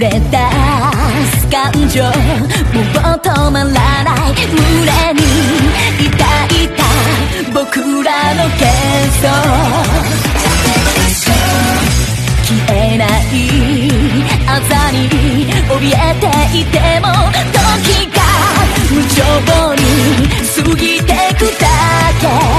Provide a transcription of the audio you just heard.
れ出す感情もう止まらない胸に抱いた僕らの幻想。消えない朝に怯えていても時が無情に過ぎてくだけ。